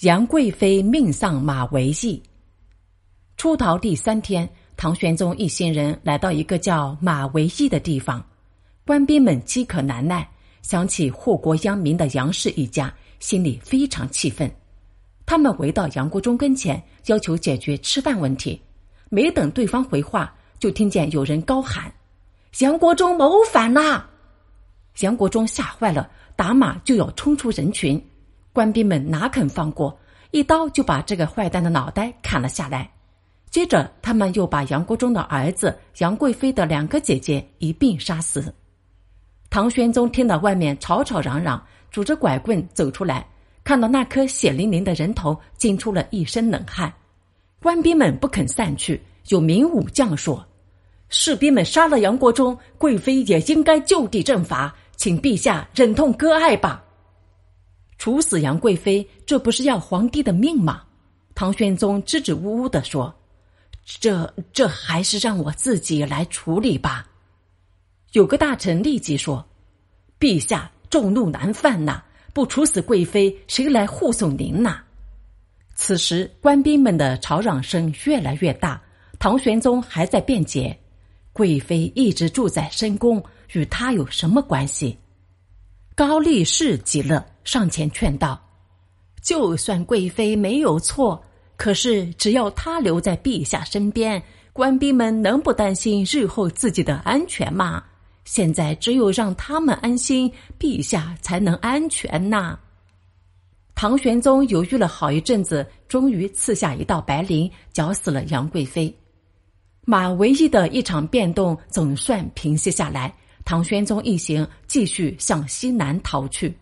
杨贵妃命丧马嵬驿。出逃第三天，唐玄宗一行人来到一个叫马嵬驿的地方，官兵们饥渴难耐，想起祸国殃民的杨氏一家，心里非常气愤。他们围到杨国忠跟前，要求解决吃饭问题。没等对方回话，就听见有人高喊：“杨国忠谋反啦！”杨国忠吓坏了，打马就要冲出人群。官兵们哪肯放过，一刀就把这个坏蛋的脑袋砍了下来。接着，他们又把杨国忠的儿子杨贵妃的两个姐姐一并杀死。唐玄宗听到外面吵吵嚷嚷，拄着拐棍走出来，看到那颗血淋淋的人头，惊出了一身冷汗。官兵们不肯散去，有明武将说：“士兵们杀了杨国忠，贵妃也应该就地正法，请陛下忍痛割爱吧。”处死杨贵妃，这不是要皇帝的命吗？唐玄宗支支吾吾的说：“这这还是让我自己来处理吧。”有个大臣立即说：“陛下众怒难犯呐，不处死贵妃，谁来护送您呐？”此时官兵们的吵嚷声越来越大，唐玄宗还在辩解：“贵妃一直住在深宫，与他有什么关系？”高力士急了。上前劝道：“就算贵妃没有错，可是只要她留在陛下身边，官兵们能不担心日后自己的安全吗？现在只有让他们安心，陛下才能安全呐。”唐玄宗犹豫了好一阵子，终于赐下一道白绫，绞死了杨贵妃。马嵬驿的一场变动总算平息下来，唐玄宗一行继续向西南逃去。